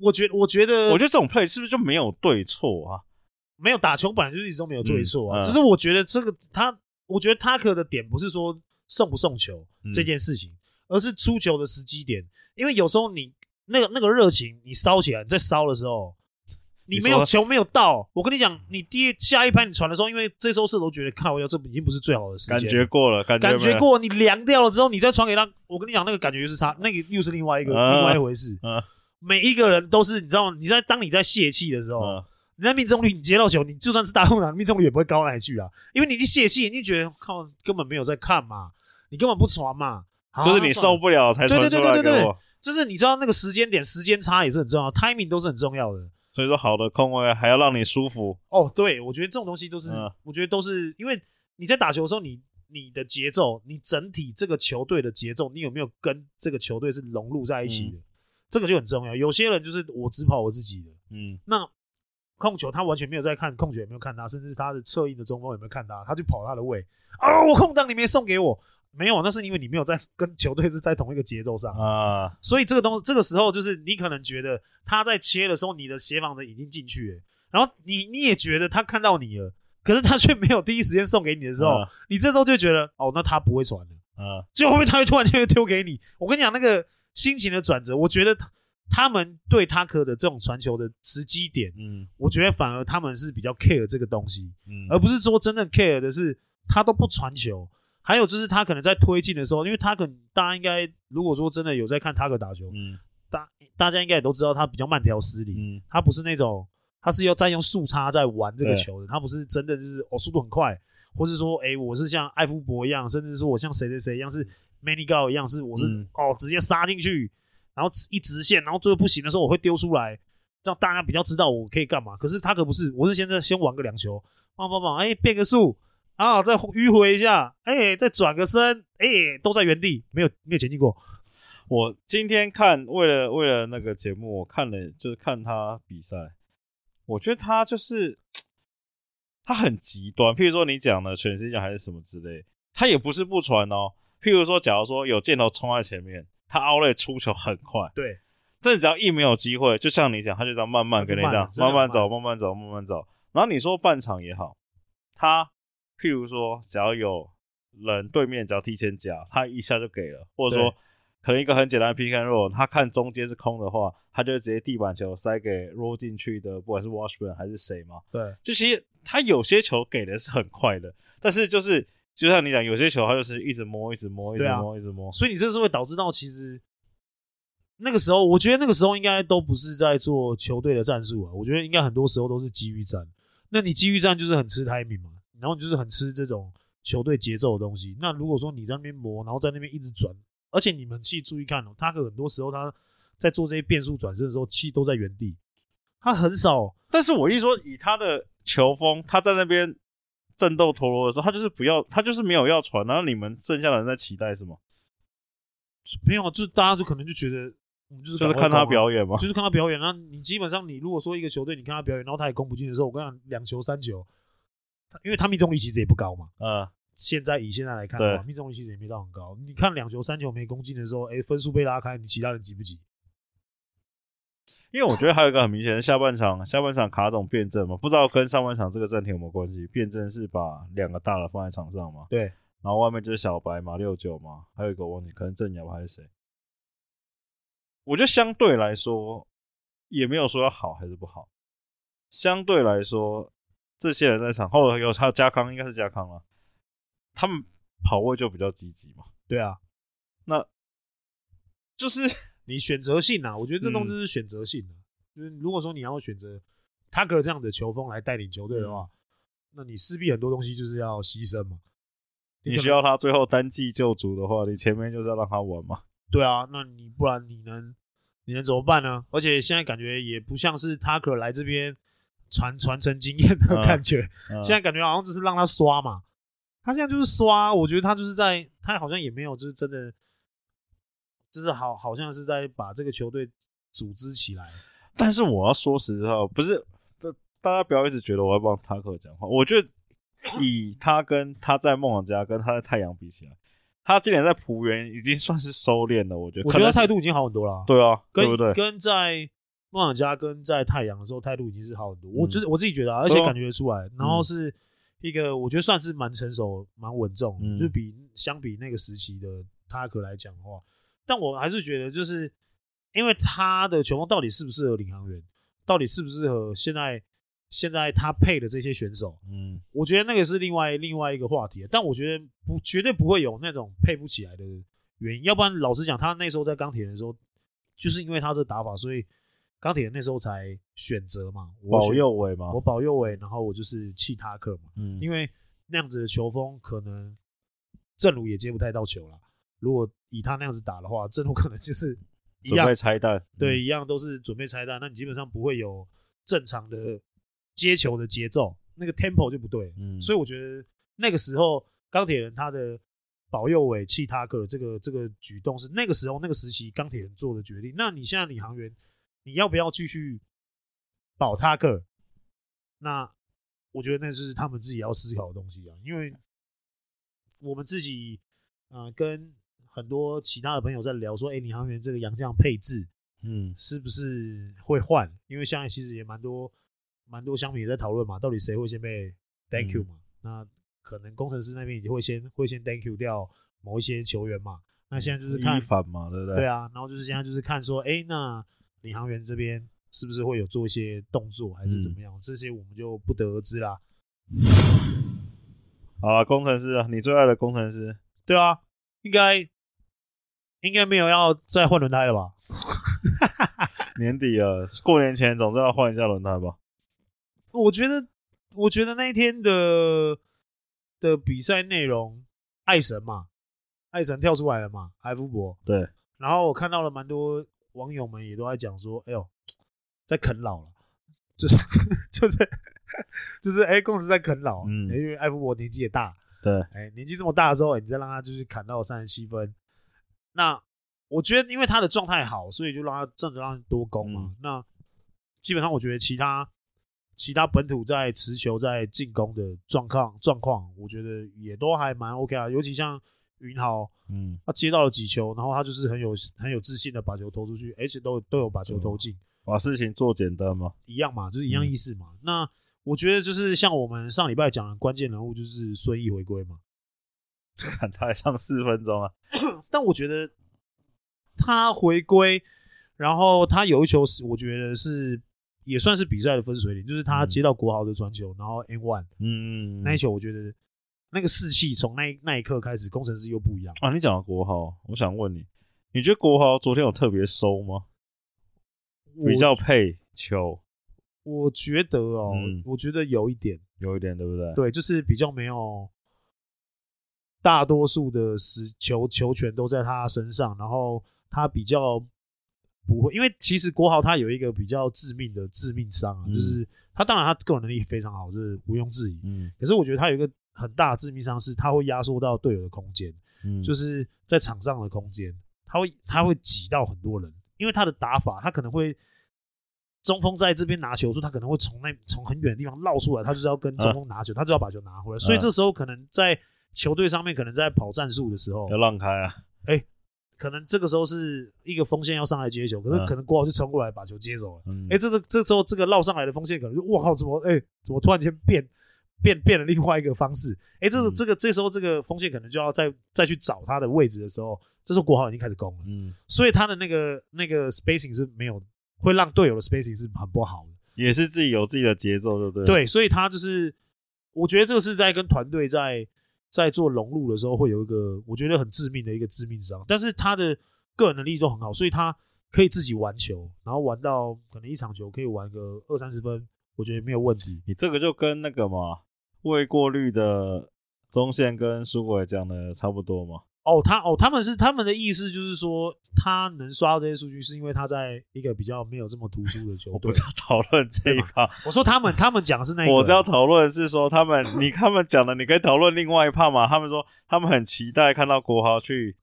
我觉我觉得我觉得这种 play 是不是就没有对错啊？没有打球本来就是一直都没有对错啊。嗯嗯、只是我觉得这个他，我觉得他可的点不是说送不送球这件事情，嗯、而是出球的时机点。因为有时候你那个那个热情你烧起来，你在烧的时候。你没有球没有到，我跟你讲，你第一下一拍你传的时候，因为这时候射手觉得靠，要这已经不是最好的时间，感觉过了，感觉，感觉过，你凉掉了之后，你再传给他，我跟你讲，那个感觉就是差，那个又是另外一个、啊、另外一回事。啊、每一个人都是，你知道吗？你在当你在泄气的时候，啊、你在命中率，你接到球，你就算是大空档，命中率也不会高哪里去啊，因为你已经泄气，你觉得靠，根本没有在看嘛，你根本不传嘛，就是你受不了才传出来。对对对对对对，就是你知道那个时间点，时间差也是很重要，timing 都是很重要的。所以说，好的空位还要让你舒服哦。对，我觉得这种东西都是，嗯、我觉得都是因为你在打球的时候，你你的节奏，你整体这个球队的节奏，你有没有跟这个球队是融入在一起的？嗯、这个就很重要。有些人就是我只跑我自己的，嗯，那控球他完全没有在看控球，有没有看他，甚至是他的侧翼的中锋有没有看他，他就跑他的位。哦，我空档你没送给我。没有，那是因为你没有在跟球队是在同一个节奏上啊，所以这个东西，这个时候就是你可能觉得他在切的时候，你的协防的已经进去了，然后你你也觉得他看到你了，可是他却没有第一时间送给你的时候，啊、你这时候就觉得哦，那他不会传了啊，就后面他会突然间丢给你。我跟你讲那个心情的转折，我觉得他们对他可的这种传球的时机点，嗯，我觉得反而他们是比较 care 这个东西，嗯，而不是说真的 care 的是他都不传球。还有就是他可能在推进的时候，因为他可能大家应该如果说真的有在看他可打球，嗯，大大家应该也都知道他比较慢条斯理，嗯，他不是那种他是要在用速差在玩这个球的，他不是真的就是哦速度很快，或是说哎我是像艾夫伯一样，甚至说我像谁谁谁一样是 Manny Gao 一样是我是、嗯、哦直接杀进去，然后一直线，然后最后不行的时候我会丢出来，让大家比较知道我可以干嘛。可是他可不是，我是现在先玩个两球，棒棒棒，哎变个速。啊，再迂回一下，哎、欸，再转个身，哎、欸，都在原地，没有没有前进过。我今天看，为了为了那个节目，我看了就是看他比赛，我觉得他就是他很极端。譬如说你讲的全世界还是什么之类，他也不是不传哦。譬如说，假如说有箭头冲在前面，他 outlet 出球很快，对，这只要一没有机会，就像你讲，他就这样慢慢跟你这样慢慢走，慢慢走，慢慢走。然后你说半场也好，他。譬如说，只要有人对面只要提前夹，他一下就给了，或者说可能一个很简单的 pick and roll，他看中间是空的话，他就直接地板球塞给 roll 进去的，不管是 Washburn 还是谁嘛。对，就其实他有些球给的是很快的，但是就是就像你讲，有些球他就是一直摸，一直摸，一直摸，一直摸，所以你这是会导致到其实那个时候，我觉得那个时候应该都不是在做球队的战术啊，我觉得应该很多时候都是机遇战。那你机遇战就是很吃 timing 嘛。然后就是很吃这种球队节奏的东西。那如果说你在那边磨，然后在那边一直转，而且你们去注意看哦，他很多时候他在做这些变速转身的时候，气都在原地，他很少。但是我一说以他的球风，他在那边战斗陀螺的时候，他就是不要，他就是没有要传。然后你们剩下的人在期待什么？没有，就是大家就可能就觉得，我们就是就是看他表演嘛，就是看他表演。那你基本上你如果说一个球队，你看他表演，然后他也攻不进的时候，我跟你讲，两球三球。因为他命中率其实也不高嘛，嗯，现在以现在来看的话，命中率其实也没到很高。你看两球三球没攻进的时候，哎，分数被拉开，你其他人急不急？因为我觉得还有一个很明显的，下半场下半场卡总变阵嘛，不知道跟上半场这个暂停有没有关系？变阵是把两个大的放在场上嘛，对，然后外面就是小白嘛，六九嘛，还有一个我忘记，可能郑尧还是谁？我觉得相对来说也没有说要好还是不好，相对来说。这些人在场，后有还有家康，应该是加康了。他们跑位就比较积极嘛。对啊，那就是你选择性啊，我觉得这东西是选择性的。嗯、就是如果说你要选择 Tucker 这样的球风来带领球队的话，嗯、那你势必很多东西就是要牺牲嘛。你需要他最后单季救主的话，你前面就是要让他玩嘛。对啊，那你不然你能你能怎么办呢？而且现在感觉也不像是 Tucker 来这边传传承经验的感觉，现在感觉好像就是让他刷嘛。他现在就是刷，我觉得他就是在，他好像也没有就是真的，就是好好像是在把这个球队组织起来。但是我要说实话，不是，大家不要一直觉得我要帮 Tucker 讲话。我觉得以他跟他在梦想家跟他在太阳比起来，他今年在浦原已经算是收敛了。我觉得，我觉得态度已经好很多了。对啊，跟对不对？跟在梦想家跟在太阳的时候态度已经是好很多。嗯、我就是我自己觉得、啊，而且感觉得出来，然后是。一个我觉得算是蛮成熟、蛮稳重，嗯、就比相比那个时期的 Tucker 来讲的话，但我还是觉得，就是因为他的球风到底适不适合领航员，到底适不适合现在现在他配的这些选手，嗯，我觉得那个是另外另外一个话题。但我觉得不绝对不会有那种配不起来的原因，要不然老实讲，他那时候在钢铁人的时候，就是因为他这打法，所以。钢铁人那时候才选择嘛，我保右尾嘛，我保右尾，然后我就是弃他克嘛，嗯，因为那样子的球风可能正如也接不太到球了。如果以他那样子打的话，正如可能就是一样准备拆弹，对，一样都是准备拆弹，那你基本上不会有正常的接球的节奏，那个 tempo 就不对，嗯，所以我觉得那个时候钢铁人他的保佑尾弃塔克这个这个举动是那个时候那个时期钢铁人做的决定。那你现在领航员。你要不要继续保他克？那我觉得那是他们自己要思考的东西啊。因为我们自己，呃，跟很多其他的朋友在聊说，哎，领航员这个洋将配置，嗯，是不是会换？因为现在其实也蛮多蛮多乡民也在讨论嘛，到底谁会先被 thank you 嘛？嗯、那可能工程师那边已经会先会先 thank you 掉某一些球员嘛？那现在就是看反嘛，对不对？对啊，然后就是现在就是看说，哎，那。领航员这边是不是会有做一些动作，还是怎么样？嗯、这些我们就不得而知啦。好了，工程师啊，你最爱的工程师，对啊，应该应该没有要再换轮胎了吧？年底了，过年前总是要换一下轮胎吧？我觉得，我觉得那一天的的比赛内容，爱神嘛，爱神跳出来了嘛，艾夫伯对，然后我看到了蛮多。网友们也都在讲说：“哎呦，在啃老了，就是 就是就是哎，公司在啃老，嗯，因为艾弗伯年纪也大，对，哎，年纪这么大的时候，你再让他就是砍到三十七分，那我觉得因为他的状态好，所以就让他正着让他多攻嘛。嗯、那基本上我觉得其他其他本土在持球在进攻的状况状况，我觉得也都还蛮 OK 啊，尤其像。”云豪，嗯，他接到了几球，然后他就是很有很有自信的把球投出去，而且都都有把球投进，把事情做简单嘛，一样嘛，就是一样意思嘛。嗯、那我觉得就是像我们上礼拜讲的关键人物就是孙毅回归嘛，看 他还上四分钟啊，但我觉得他回归，然后他有一球是我觉得是也算是比赛的分水岭，就是他接到国豪的传球，然后 N one，嗯，那一球我觉得。那个士气从那那一刻开始，工程师又不一样啊！你讲到国豪，我想问你，你觉得国豪昨天有特别收吗？比较配球？我觉得哦，嗯、我觉得有一点，有一点，对不对？对，就是比较没有，大多数的时球球权都在他身上，然后他比较不会，因为其实国豪他有一个比较致命的致命伤啊，嗯、就是他当然他个人能力非常好，这是毋庸置疑。嗯，可是我觉得他有一个。很大的致命伤是，他会压缩到队友的空间，嗯，就是在场上的空间，他会他会挤到很多人，因为他的打法，他可能会中锋在这边拿球的时候，他可能会从那从很远的地方绕出来，他就是要跟中锋拿球，啊、他就要把球拿回来，所以这时候可能在球队上面，可能在跑战术的时候要让开啊，哎、欸，可能这个时候是一个锋线要上来接球，可是可能国豪就冲过来把球接走了，哎、嗯。欸，这个这时候这个绕上来的锋线可能就哇靠，怎么哎、欸、怎么突然间变？变变了另外一个方式，哎、欸，这个这个这时候这个锋线可能就要再再去找他的位置的时候，这时候国豪已经开始攻了，嗯，所以他的那个那个 spacing 是没有会让队友的 spacing 是很不好的，也是自己有自己的节奏，对不对？对，所以他就是我觉得这个是在跟团队在在做融入的时候会有一个我觉得很致命的一个致命伤，但是他的个人能力都很好，所以他可以自己玩球，然后玩到可能一场球可以玩个二三十分，我觉得没有问题。你这个就跟那个嘛。未过滤的中线跟苏伟讲的差不多嘛？哦，他哦，他们是他们的意思就是说，他能刷到这些数据，是因为他在一个比较没有这么突出的球队。我不是要讨论这一趴，我说他们，他们讲的是那一，我是要讨论是说他们，你他们讲的，你可以讨论另外一趴嘛？他们说他们很期待看到国豪去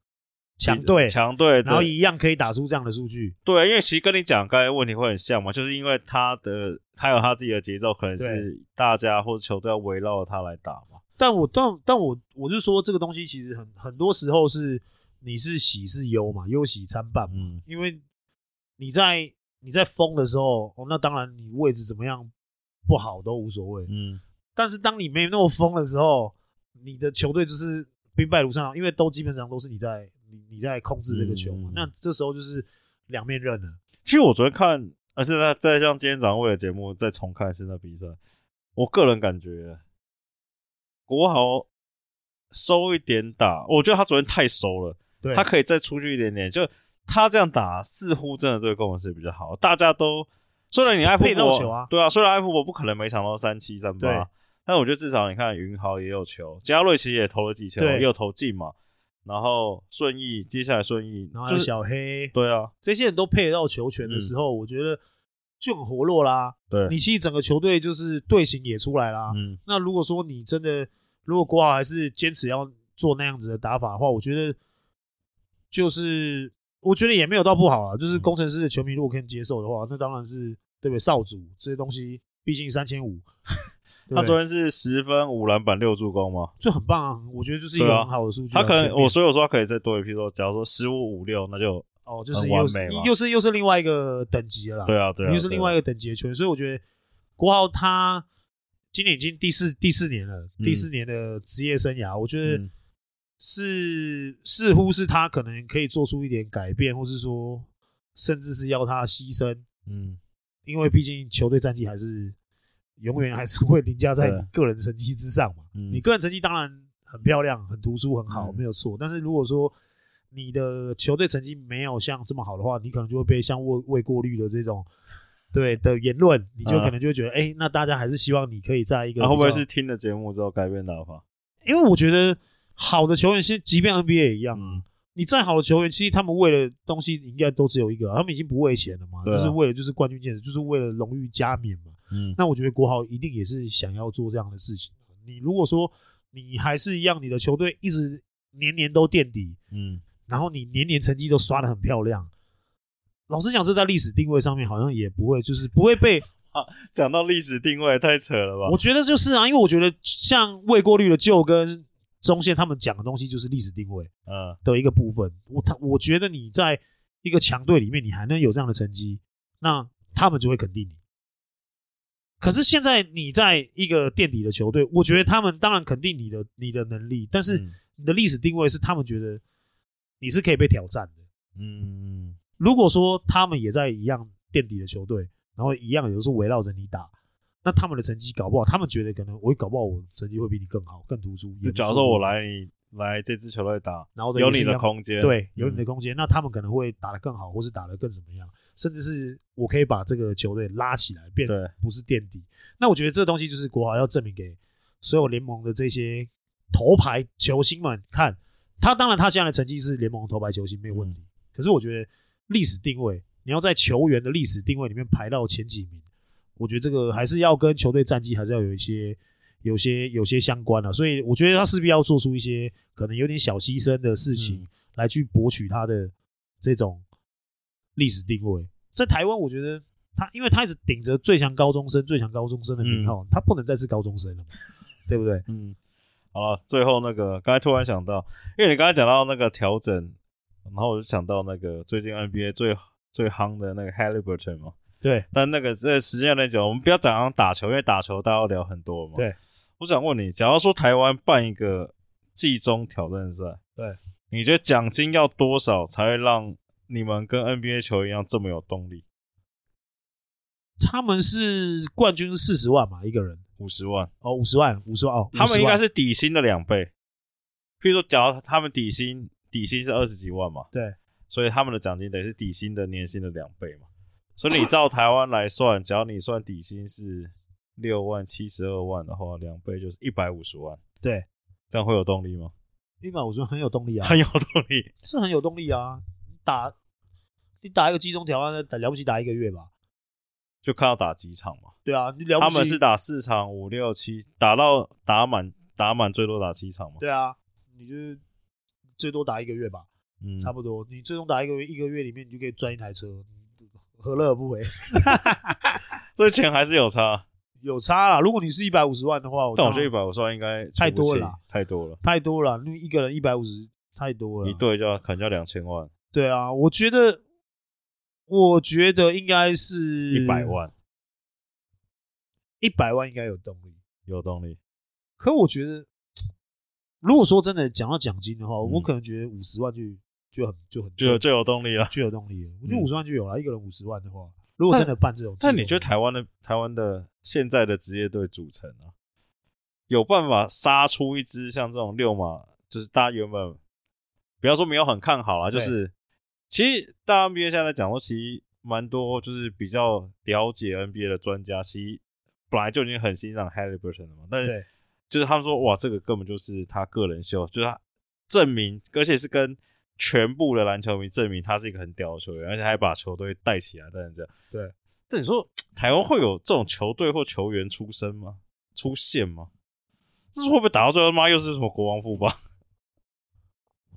强队，强队，然后一样可以打出这样的数据。对，因为其实跟你讲刚才问题会很像嘛，就是因为他的他有他自己的节奏，可能是大家或者球队要围绕着他来打嘛。但我但但我我是说这个东西其实很很多时候是。你是喜是忧嘛？忧喜参半嘛。嗯，因为你在你在疯的时候，哦，那当然你位置怎么样不好都无所谓。嗯，但是当你没那么疯的时候，你的球队就是兵败如山倒，因为都基本上都是你在你你在控制这个球嘛。嗯，那这时候就是两面刃了。其实我昨天看，而且在在像今天早上为了节目再重看一次那比赛，我个人感觉国豪收一点打，我觉得他昨天太收了。对，他可以再出去一点点，就他这样打，似乎真的对公文是比较好。大家都虽然你艾福伯、啊，对啊，虽然艾福伯不可能每场都三七三八，但我觉得至少你看云豪也有球，加瑞其实也投了几球，也有投进嘛。然后顺义接下来顺义，然后小黑，对啊，这些人都配得到球权的时候，嗯、我觉得就很活络啦。对，你其实整个球队就是队形也出来啦。嗯，那如果说你真的如果国豪还是坚持要做那样子的打法的话，我觉得。就是我觉得也没有到不好啊，就是工程师的球迷如果可以接受的话，那当然是对不对？少主这些东西，毕竟三千五，他昨天是十分五篮板六助攻吗？就很棒啊！我觉得就是一个很好的数据、啊。他可能我所以我说他可以再多一批，说假如说十五五六，那就哦，就是又是又是又是另外一个等级了啦。对啊，对啊，又是另外一个等级的球员，所以我觉得国豪他今年已经第四第四年了，第四年的职业生涯，我觉得。嗯是似乎是他可能可以做出一点改变，或是说，甚至是要他牺牲，嗯，因为毕竟球队战绩还是永远还是会凌驾在你个人成绩之上嘛。你个人成绩当然很漂亮、很突出、很好，没有错。但是如果说你的球队成绩没有像这么好的话，你可能就会被像未未过滤的这种 对的言论，你就可能就会觉得，哎，那大家还是希望你可以在一个，会不会是听了节目之后改变打法？因为我觉得。好的球员，其实即便 NBA 也一样啊。你再好的球员，其实他们为了东西应该都只有一个，他们已经不为钱了嘛，就是为了就是冠军戒指，就是为了荣誉加冕嘛。嗯，那我觉得国豪一定也是想要做这样的事情。你如果说你还是一样，你的球队一直年年都垫底，嗯，然后你年年成绩都刷的很漂亮，老实讲，这在历史定位上面好像也不会，就是不会被 啊。讲到历史定位，太扯了吧？我觉得就是啊，因为我觉得像未过滤的旧跟。中线他们讲的东西就是历史定位，呃，的一个部分。我他我觉得你在一个强队里面，你还能有这样的成绩，那他们就会肯定你。可是现在你在一个垫底的球队，我觉得他们当然肯定你的你的能力，但是你的历史定位是他们觉得你是可以被挑战的。嗯，如果说他们也在一样垫底的球队，然后一样有时候围绕着你打。那他们的成绩搞不好，他们觉得可能我搞不好，我成绩会比你更好、更突出。就假如说我来你来这支球队打，然后有你的空间，对，有你的空间，那他们可能会打得更好，或是打得更怎么样，甚至是我可以把这个球队拉起来，变不是垫底。那我觉得这东西就是国豪要证明给所有联盟的这些头牌球星们看。他当然他现在的成绩是联盟头牌球星没有问题，可是我觉得历史定位，你要在球员的历史定位里面排到前几名。我觉得这个还是要跟球队战绩还是要有一些、有些、有些相关的，所以我觉得他势必要做出一些可能有点小牺牲的事情，来去博取他的这种历史定位。在台湾，我觉得他，因为他一直顶着最强高中生、最强高中生的名号，他不能再是高中生了嘛，对不对？嗯。好了，最后那个刚才突然想到，因为你刚才讲到那个调整，然后我就想到那个最近 NBA 最最夯的那个 Haliburton 嘛。对，但那个这时间有点久，我们不要讲讲打球，因为打球大家要聊很多嘛。对，我想问你，假如说台湾办一个季中挑战赛，对，你觉得奖金要多少才会让你们跟 NBA 球员一样这么有动力？他们是冠军是四十万嘛，一个人五十万哦，五十万，五十万哦，他们应该是底薪的两倍。譬如说，假如他们底薪底薪是二十几万嘛，对，所以他们的奖金等于是底薪的年薪的两倍嘛。所以你照台湾来算，只要你算底薪是六万七十二万的话，两倍就是一百五十万。对，这样会有动力吗？一百五十万很有动力啊，很有动力，是很有动力啊！你打你打一个季中挑战，打了不起打一个月吧，就看要打几场嘛。对啊，你了不起，他们是打四场、五六七，打到打满打满最多打七场嘛。对啊，你就最多打一个月吧，嗯，差不多。你最终打一个月，一个月里面你就可以赚一台车，何乐而不为？所以钱还是有差。有差啦，如果你是一百五十万的话，但我觉得一百五十万应该太多了，太多了，太多了。那一个人一百五十太多了，一对就要可能要两千万。对啊，我觉得，我觉得应该是一百万，一百万应该有动力，有动力。可我觉得，如果说真的讲到奖金的话，嗯、我可能觉得五十万就就很就很就就有动力了，就有动力了。我觉得五十万就有了，嗯、一个人五十万的话。如果真的办这种，但你觉得台湾的台湾的现在的职业队组成啊，有办法杀出一支像这种六马，就是大家原本不要说没有很看好啊，就是其实大 NBA 现在讲说，其实蛮多就是比较了解 NBA 的专家，其实本来就已经很欣赏 Haliburton 了嘛，但是就是他们说哇，这个根本就是他个人秀，就是他证明，而且是跟。全部的篮球迷证明他是一个很屌的球员，而且还把球队带起来，但是这样。对，这你说台湾会有这种球队或球员出身吗？出现吗？这是会不会打到最后他妈又是什么国王富邦？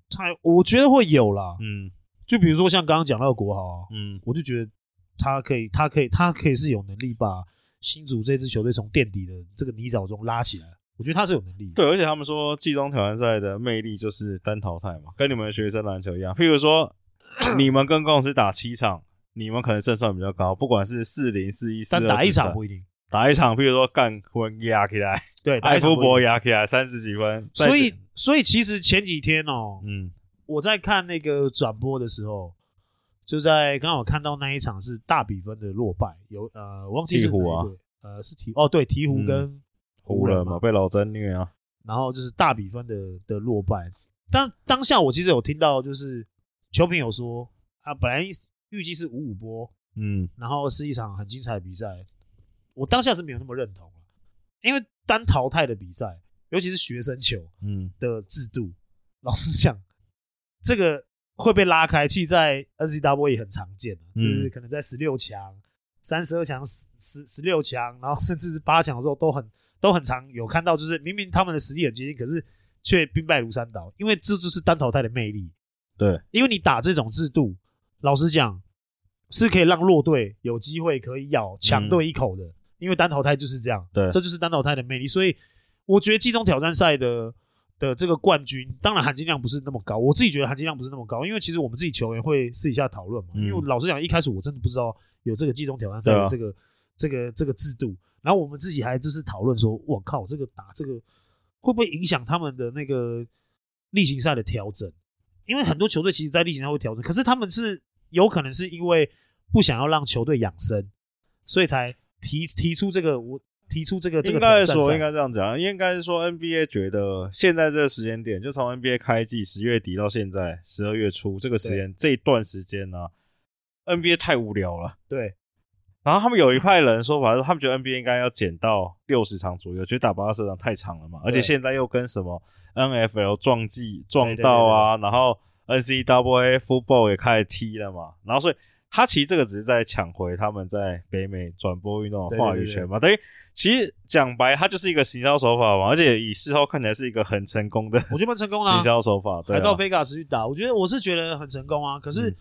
台我觉得会有啦。嗯，就比如说像刚刚讲到的国豪啊，嗯，我就觉得他可以，他可以，他可以是有能力把新竹这支球队从垫底的这个泥沼中拉起来。我觉得他是有能力的。对，而且他们说季中挑战赛的魅力就是单淘汰嘛，跟你们的学生篮球一样。譬如说，你们跟公司打七场，你们可能胜算比较高，不管是四零四一四二，但打一场不一定。打一场，譬如说干坤压起来，对，艾夫伯压起来三十几分。所以，所以其实前几天哦、喔，嗯，我在看那个转播的时候，就在刚好看到那一场是大比分的落败，有呃，我忘记是哪一队，鹈鹕啊，呃，是鹈哦，对，鹈鹕跟。嗯湖人嘛，被老詹虐啊，然后就是大比分的的落败。当当下我其实有听到，就是球评有说啊，本来预计是五五波，嗯，然后是一场很精彩的比赛。我当下是没有那么认同，因为单淘汰的比赛，尤其是学生球，嗯的制度，嗯、老实讲，这个会被拉开。其实在 NCAA 也很常见，就是可能在十六强、三十二强、十十十六强，然后甚至是八强的时候都很。都很常有看到，就是明明他们的实力很接近，可是却兵败如山倒，因为这就是单淘汰的魅力。对，因为你打这种制度，老实讲是可以让弱队有机会可以咬强队一口的，嗯、因为单淘汰就是这样。对，这就是单淘汰的魅力。所以我觉得季中挑战赛的的这个冠军，当然含金量不是那么高。我自己觉得含金量不是那么高，因为其实我们自己球员会私底下讨论嘛。嗯、因为老实讲，一开始我真的不知道有这个季中挑战赛的这个、啊、这个这个制度。然后我们自己还就是讨论说，我靠，这个打这个会不会影响他们的那个例行赛的调整？因为很多球队其实，在例行赛会调整，可是他们是有可能是因为不想要让球队养生，所以才提提出这个，我提出这个这个。应该说，应该这样讲，应该是说 NBA 觉得现在这个时间点，就从 NBA 开季十月底到现在十二月初这个时间这一段时间呢、啊，NBA 太无聊了。对。然后他们有一派人说法，说他们觉得 NBA 应该要减到六十场左右，觉得打八十场太长了嘛。而且现在又跟什么 NFL 撞季撞到啊，然后 NCAA Football 也开始踢了嘛。然后所以他其实这个只是在抢回他们在北美转播运动的话语权嘛。等于其实讲白，他就是一个行销手法嘛。而且以事后看起来是一个很成功的，我觉得蛮成功的行销手法。还到 Vegas 去打，我觉得我是觉得很成功啊。可是。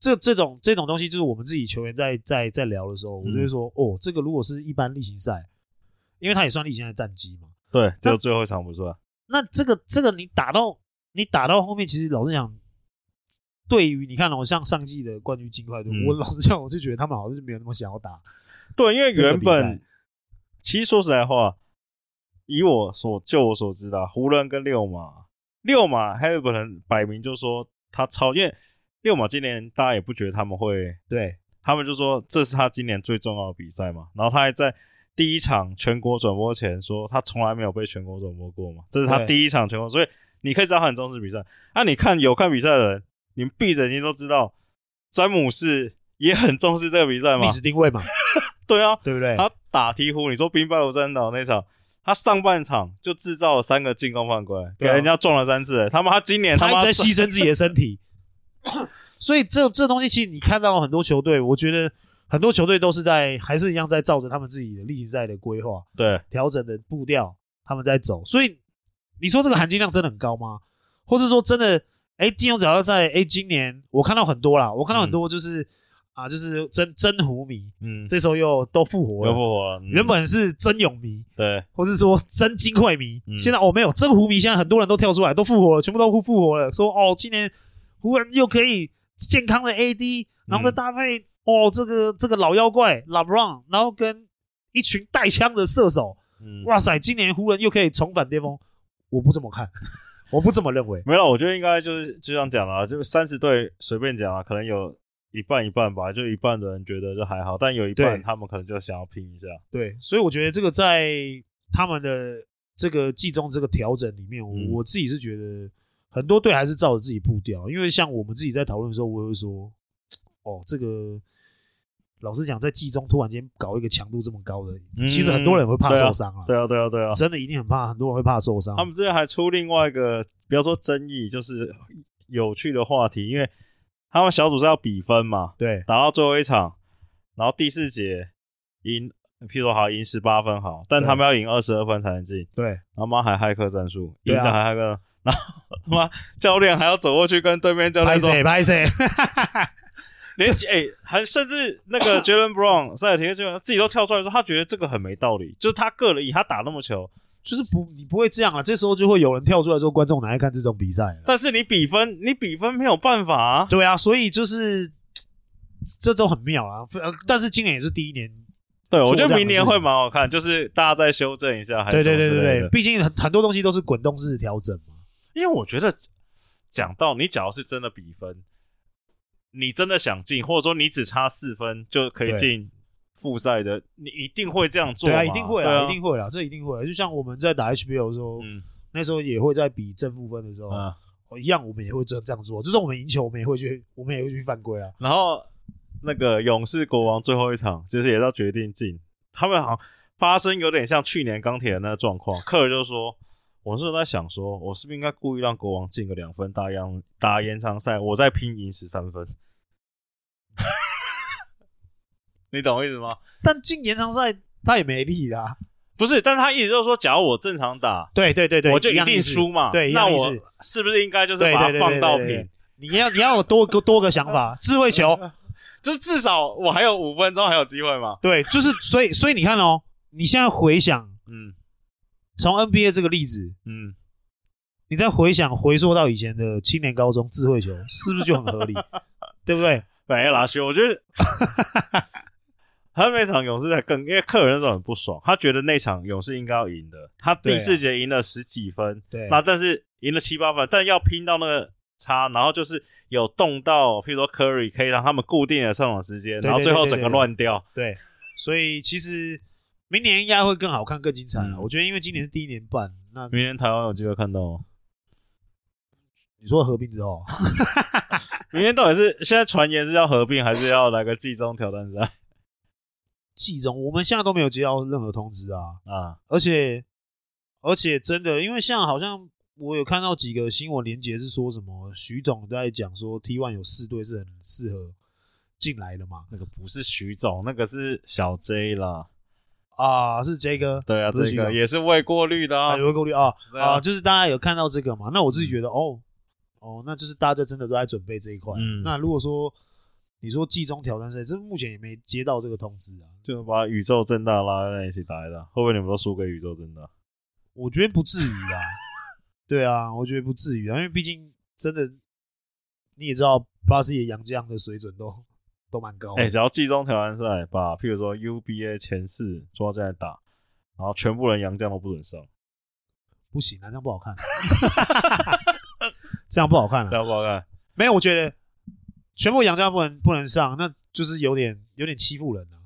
这这种这种东西，就是我们自己球员在在在聊的时候，我就会说，哦，这个如果是一般例行赛，因为他也算例行赛的战绩嘛。对，只有最后一场不算。那这个这个你打到你打到后面，其实老实讲，对于你看哦，像上季的冠军金块队，我老实讲，我就觉得他们好像是没有那么想要打。对，因为原本其实说实在话，以我所就我所知的，湖人跟六马，六马还有个人摆明就说他超，因为。六马今年大家也不觉得他们会，对他们就说这是他今年最重要的比赛嘛。然后他还在第一场全国转播前说他从来没有被全国转播过嘛，这是他第一场全国，所以你可以知道他很重视比赛。那、啊、你看有看比赛的人，你们闭着眼睛都知道，詹姆斯也很重视这个比赛嘛，历史定位嘛，对啊，对不对？他打鹈鹕，你说兵败如山倒那场，他上半场就制造了三个进攻犯规，给人家撞了三次、欸。他妈，他今年他，妈在牺牲自己的身体，所以这这东西其实你看到很多球队，我觉得很多球队都是在还是一样在照着他们自己的例行赛的规划，对调整的步调，他们在走。所以你说这个含金量真的很高吗？或是说真的？哎，金庸只要在哎，今年我看到很多啦，我看到很多就是。嗯啊，就是真真湖迷，嗯，这时候又都复活了，又复活了。嗯、原本是真勇迷，对，或是说真金块迷，嗯、现在哦没有真湖迷，现在很多人都跳出来，都复活了，全部都复复活了。说哦，今年湖人又可以健康的 AD，然后再搭配、嗯、哦这个这个老妖怪 LeBron，然后跟一群带枪的射手，嗯，哇塞，今年湖人又可以重返巅峰。我不这么看，我不这么认为。没有，我觉得应该就是就这样讲了，就是三十队随便讲啊，可能有。一半一半吧，就一半的人觉得就还好，但有一半他们可能就想要拼一下。对，所以我觉得这个在他们的这个季中这个调整里面，嗯、我自己是觉得很多队还是照着自己步调。因为像我们自己在讨论的时候，我会说，哦，这个老实讲，在季中突然间搞一个强度这么高的，嗯、其实很多人会怕受伤啊。对啊，对啊，对啊，真的一定很怕，很多人会怕受伤。他们之前还出另外一个，不要说争议，就是有趣的话题，因为。他们小组是要比分嘛？对，打到最后一场，然后第四节赢，譬如说好赢十八分好，但他们要赢二十二分才能进。对，然后妈还骇客战术，赢的还骇客，然后 妈教练还要走过去跟对面教练说：“拍谁？” 连哎，还甚至那个 Jaylen Brown 塞尔提克就自己都跳出来说，他觉得这个很没道理，就是他个人以他打那么球。就是不，你不会这样啊。这时候就会有人跳出来说，观众哪爱看这种比赛？但是你比分，你比分没有办法啊。对啊，所以就是这都很妙啊。但是今年也是第一年，对，我觉得明年会蛮好看。就是大家再修正一下，还是对对对对对。毕竟很很多东西都是滚动式调整嘛。因为我觉得讲到你，假如是真的比分，你真的想进，或者说你只差四分就可以进。复赛的，你一定会这样做，对啊，一定会啊，一定会啊，这一定会。就像我们在打 HBO 的时候，嗯，那时候也会在比正负分的时候，啊，一样，我们也会这这样做。就是我们赢球，我们也会去，我们也会去犯规啊。然后那个勇士国王最后一场，就是也到决定进，他们好像发生有点像去年钢铁的那个状况。克尔就说：“我是在想说，我是不是应该故意让国王进个两分，打延打延长赛，我再拼赢十三分。”你懂我意思吗？但进延长赛他也没力啦，不是？但他意思就是说，假如我正常打，对对对对，我就一定输嘛。对，那我是不是应该就是把它放到平？你要你要有多个多个想法，智慧球，就是至少我还有五分钟还有机会嘛。对，就是所以所以你看哦，你现在回想，嗯，从 NBA 这个例子，嗯，你再回想回溯到以前的青年高中智慧球，是不是就很合理？对不对？没啦，兄，我觉得。他那场勇士在更，因为客人那种很不爽，他觉得那场勇士应该要赢的。他第四节赢了十几分，对，那但是赢了七八分，但要拼到那个差，然后就是有动到，譬如说 Curry 可以让他们固定的上场时间，然后最后整个乱掉。对，所以其实明年应该会更好看、更精彩了。嗯、我觉得因为今年是第一年半，那明年台湾有机会看到吗？你说合并之后，明年到底是现在传言是要合并，还是要来个季中挑战赛？季中，我们现在都没有接到任何通知啊啊！而且而且真的，因为像好像我有看到几个新闻连结是说什么徐总在讲说 T one 有四队是很适合进来的嘛？那个不是徐总，那个是小 J 啦啊，是 J 哥，对啊，这个也是未过滤的啊，未过滤啊啊，就是大家有看到这个嘛？那我自己觉得哦哦，那就是大家真的都在准备这一块。嗯，那如果说。你说季中挑战赛，这目前也没接到这个通知啊，就把宇宙正大拉在一起打一打，会不会你们都输给宇宙正大？我觉得不至于啊，对啊，我觉得不至于啊，因为毕竟真的你也知道，巴西的洋将的水准都都蛮高的。哎、欸，只要季中挑战赛把，譬如说 UBA 前四抓进来打，然后全部人杨将都不准上，不行啊，这样不好看，这样不好看啊，这样不好看。没有，我觉得。全部杨将不能不能上，那就是有点有点欺负人了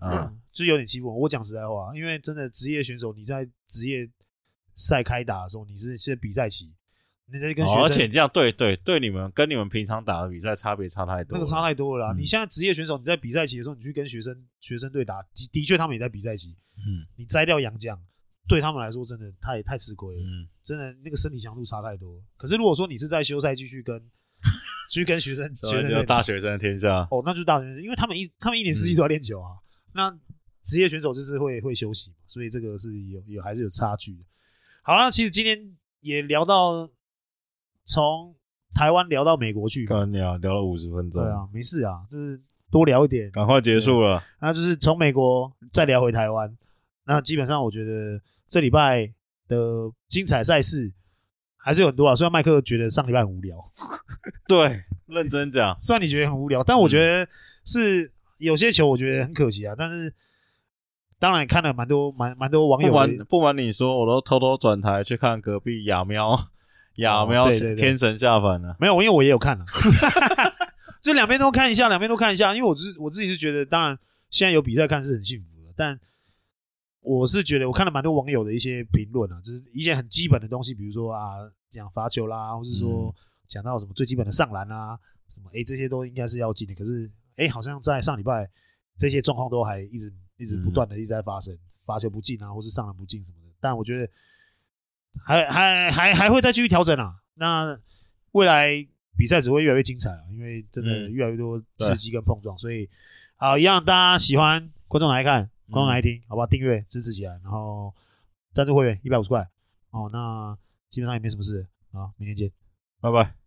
啊，啊嗯、就是有点欺负人。我讲实在话，因为真的职业选手，你在职业赛开打的时候，你是现在比赛期，而且这样对对对，你们跟你们平常打的比赛差别差太多，那个差太多了啦。嗯、你现在职业选手，你在比赛期的时候，你去跟学生学生队打，的确他们也在比赛期，嗯，你摘掉洋将，对他们来说真的太太吃亏了，嗯，真的那个身体强度差太多。可是如果说你是在休赛继续跟 继续跟学生，学生大学生的天下哦，那就是大学生，因为他们一他们一年四季都要练球啊。嗯、那职业选手就是会会休息，所以这个是有有还是有差距的。好了，其实今天也聊到从台湾聊到美国去，刚聊聊了五十分钟，对啊，没事啊，就是多聊一点，赶快结束了。那就是从美国再聊回台湾，那基本上我觉得这礼拜的精彩赛事还是有很多啊。虽然麦克觉得上礼拜很无聊，对，认真讲，虽然你觉得很无聊，但我觉得是有些球我觉得很可惜啊，但是。当然看了蛮多蛮蛮多网友，不瞒不瞒你说，我都偷偷转台去看隔壁亚喵亚喵天神下凡了。没有，因为我也有看了，就两边都看一下，两边都看一下。因为我自我自己是觉得，当然现在有比赛看是很幸福的，但我是觉得我看了蛮多网友的一些评论啊，就是一些很基本的东西，比如说啊讲罚球啦，或是说讲到什么最基本的上篮啊，什么哎这些都应该是要进的。可是哎好像在上礼拜这些状况都还一直。一直不断的一直在发生，罚球不进啊，或是上篮不进什么的。但我觉得还还还还会再继续调整啊。那未来比赛只会越来越精彩啊，因为真的越来越多刺激跟碰撞。所以好，一样大家喜欢观众来看，观众来听，好不好？订阅支持起来，然后赞助会员一百五十块。哦，那基本上也没什么事。好，明天见，拜拜。